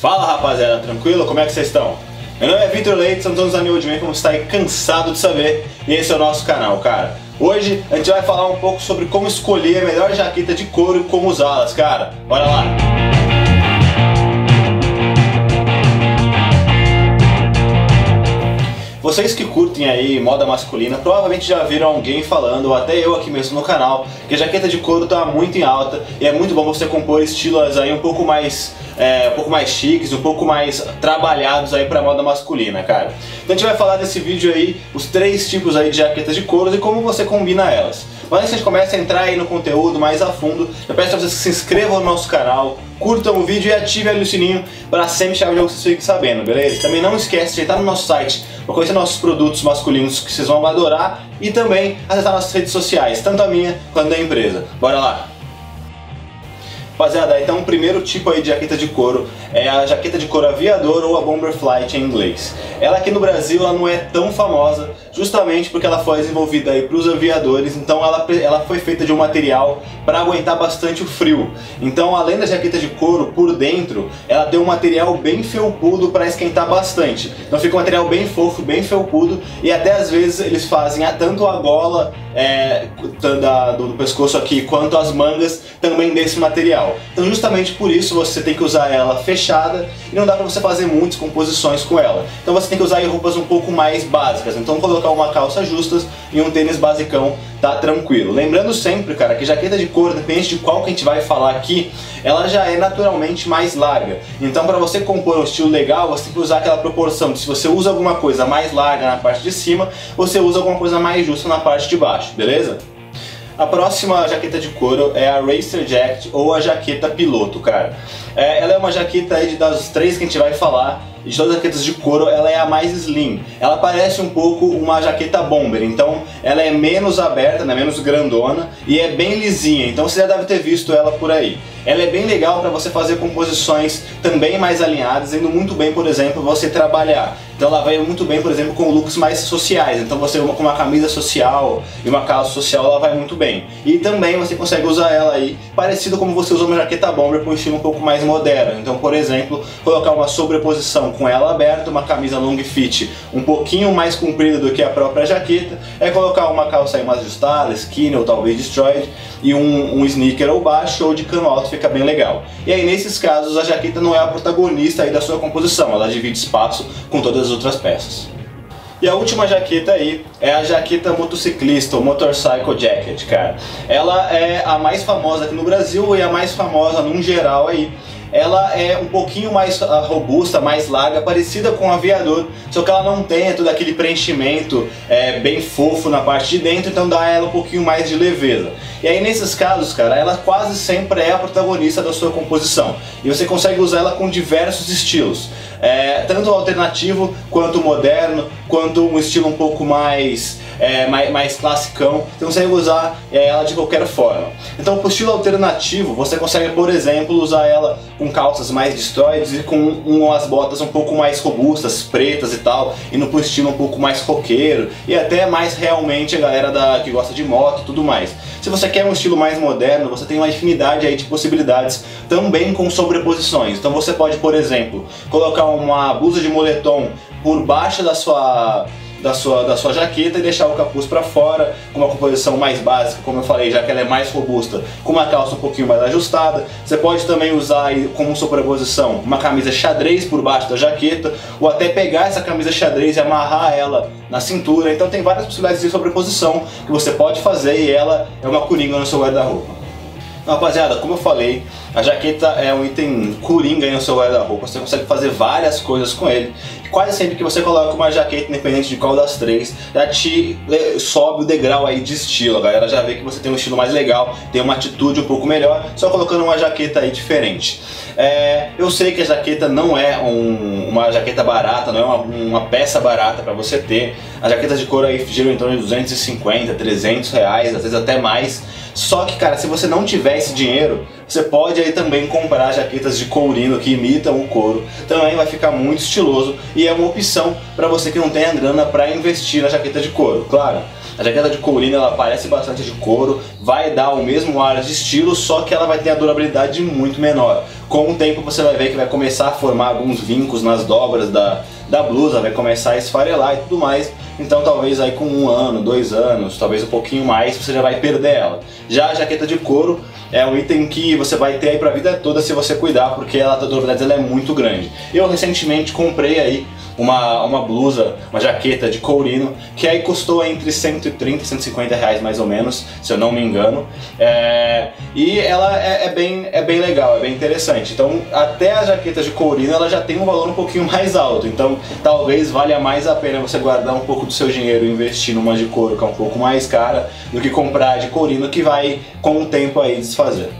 Fala rapaziada, tranquilo? Como é que vocês estão? Meu nome é Vitor Leite, somos anos Anil de como você está aí cansado de saber, e esse é o nosso canal, cara. Hoje a gente vai falar um pouco sobre como escolher a melhor jaqueta de couro e como usá-las, cara. Bora lá! Vocês que curtem aí moda masculina provavelmente já viram alguém falando, ou até eu aqui mesmo no canal, que a jaqueta de couro está muito em alta e é muito bom você compor estilos aí um pouco mais é, um pouco mais chiques, um pouco mais trabalhados aí para moda masculina, cara. Então a gente vai falar desse vídeo aí, os três tipos aí de jaquetas de couro e como você combina elas. Mas antes a gente comece a entrar aí no conteúdo mais a fundo, eu peço para vocês que se inscrevam no nosso canal, curtam o vídeo e ativem o sininho para sempre chegar o jogo que vocês fiquem sabendo, beleza? Também não esquece de entrar no nosso site para conhecer nossos produtos masculinos que vocês vão adorar e também acessar nossas redes sociais, tanto a minha quanto da empresa. Bora lá! Rapaziada, então o primeiro tipo aí de jaqueta de couro é a jaqueta de couro aviador ou a Bomber Flight em inglês. Ela aqui no Brasil ela não é tão famosa, justamente porque ela foi desenvolvida aí para os aviadores, então ela, ela foi feita de um material para aguentar bastante o frio. Então além da jaqueta de couro, por dentro, ela tem um material bem felpudo para esquentar bastante. Então fica um material bem fofo, bem felpudo e até às vezes eles fazem tanto a gola é, da, do, do pescoço aqui quanto as mangas também desse material. Então justamente por isso você tem que usar ela fechada e não dá para você fazer muitas composições com ela. Então você tem que usar roupas um pouco mais básicas. Então colocar uma calça justas e um tênis basicão tá tranquilo. Lembrando sempre, cara, que jaqueta de couro, depende de qual que a gente vai falar aqui, ela já é naturalmente mais larga. Então para você compor um estilo legal, você tem que usar aquela proporção de se você usa alguma coisa mais larga na parte de cima, você usa alguma coisa mais justa na parte de baixo, beleza? A próxima jaqueta de couro é a Racer Jacket ou a jaqueta piloto, cara. É, ela é uma jaqueta aí das três que a gente vai falar, de todas as jaquetas de couro, ela é a mais slim. Ela parece um pouco uma jaqueta bomber, então ela é menos aberta, né, menos grandona e é bem lisinha, então você já deve ter visto ela por aí. Ela é bem legal para você fazer composições também mais alinhadas, indo muito bem, por exemplo, você trabalhar então ela vai muito bem, por exemplo, com looks mais sociais. Então você com uma camisa social e uma calça social, ela vai muito bem. E também você consegue usar ela aí parecido como você usa uma jaqueta bomber com um estilo um pouco mais moderno. Então, por exemplo, colocar uma sobreposição com ela aberta, uma camisa long fit um pouquinho mais comprida do que a própria jaqueta, é colocar uma calça mais ajustada, skinny ou talvez destroyed e um, um sneaker ou baixo ou de cano alto fica bem legal. E aí nesses casos a jaqueta não é a protagonista aí da sua composição, ela divide espaço com todas as outras peças. E a última jaqueta aí é a jaqueta motociclista, o Motorcycle Jacket, cara. Ela é a mais famosa aqui no Brasil e a mais famosa num geral aí ela é um pouquinho mais ah, robusta, mais larga, parecida com o aviador, só que ela não tem todo aquele preenchimento é, bem fofo na parte de dentro, então dá ela um pouquinho mais de leveza. E aí nesses casos, cara, ela quase sempre é a protagonista da sua composição. E você consegue usar ela com diversos estilos. É, tanto alternativo quanto moderno, quanto um estilo um pouco mais é, mais, mais classicão, você consegue usar é, ela de qualquer forma. Então, o estilo alternativo, você consegue, por exemplo, usar ela com calças mais destroides e com umas botas um pouco mais robustas, pretas e tal, indo um estilo um pouco mais roqueiro e até mais realmente a galera da, que gosta de moto e tudo mais. Se você quer um estilo mais moderno, você tem uma infinidade aí de possibilidades também com sobreposições. Então você pode, por exemplo, colocar uma blusa de moletom por baixo da sua da sua, da sua jaqueta e deixar o capuz para fora, com uma composição mais básica, como eu falei, já que ela é mais robusta, com uma calça um pouquinho mais ajustada. Você pode também usar como sobreposição uma camisa xadrez por baixo da jaqueta, ou até pegar essa camisa xadrez e amarrar ela na cintura. Então tem várias possibilidades de sobreposição que você pode fazer e ela é uma coringa no seu guarda-roupa. Rapaziada, como eu falei, a jaqueta é um item coringa no seu guarda-roupa, você consegue fazer várias coisas com ele. Quase sempre que você coloca uma jaqueta, independente de qual das três, já te sobe o degrau aí de estilo. A galera já vê que você tem um estilo mais legal, tem uma atitude um pouco melhor, só colocando uma jaqueta aí diferente. É, eu sei que a jaqueta não é um, uma jaqueta barata, não é uma, uma peça barata para você ter. As jaquetas de couro aí giram em torno de 250, 300 reais, às vezes até mais. Só que, cara, se você não tiver esse dinheiro, você pode aí também comprar jaquetas de courino que imitam o couro. Também vai ficar muito estiloso e é uma opção para você que não tem a grana para investir na jaqueta de couro. Claro, a jaqueta de courino ela parece bastante de couro, vai dar o mesmo ar de estilo, só que ela vai ter a durabilidade muito menor. com o tempo você vai ver que vai começar a formar alguns vincos nas dobras da, da blusa, vai começar a esfarelar e tudo mais. Então talvez aí com um ano, dois anos, talvez um pouquinho mais, você já vai perder ela. Já a jaqueta de couro é um item que você vai ter aí pra vida toda se você cuidar, porque ela, a durabilidade dela é muito grande. Eu recentemente comprei aí uma, uma blusa, uma jaqueta de courino, que aí custou entre 130 e 150 reais mais ou menos, se eu não me engano. É, e ela é, é, bem, é bem legal, é bem interessante. Então até a jaqueta de courino ela já tem um valor um pouquinho mais alto, então talvez valha mais a pena você guardar um pouco do seu dinheiro e investir numa de couro que é um pouco mais cara, do que comprar de courino que vai com o tempo aí desfazer.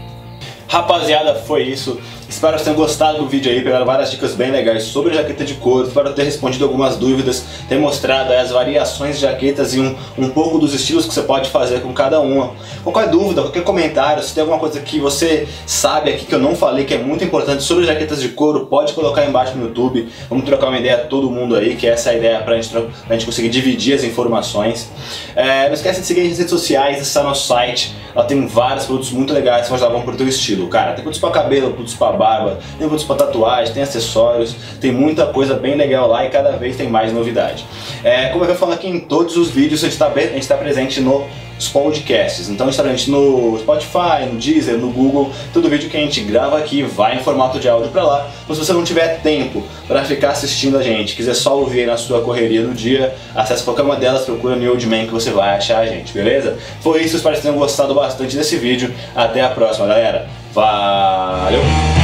Rapaziada, foi isso. Espero que tenham gostado do vídeo aí, pegaram várias dicas bem legais sobre jaqueta de couro, espero ter respondido algumas dúvidas, ter mostrado as variações de jaquetas e um, um pouco dos estilos que você pode fazer com cada uma. Qualquer dúvida, qualquer comentário, se tem alguma coisa que você sabe aqui que eu não falei, que é muito importante sobre jaquetas de couro, pode colocar aí embaixo no YouTube, vamos trocar uma ideia todo mundo aí, que essa é a ideia pra gente, pra gente conseguir dividir as informações. É, não esquece de seguir as redes sociais, acessar nosso site, ela tem vários produtos muito legais que vão ajudar pro teu estilo. Cara, tem produtos pra cabelo, produtos pra barba, tem produtos para tatuagem, tem acessórios, tem muita coisa bem legal lá e cada vez tem mais novidade. É, como eu falo aqui em todos os vídeos, a gente está tá presente no podcasts. Então está presente no Spotify, no Deezer, no Google. Todo vídeo que a gente grava aqui vai em formato de áudio para lá. Mas se você não tiver tempo para ficar assistindo a gente, quiser só ouvir na sua correria do dia, acesse qualquer uma delas, procura no Old Man que você vai achar a gente, beleza? Foi isso, espero que tenham gostado bastante desse vídeo. Até a próxima, galera. Valeu!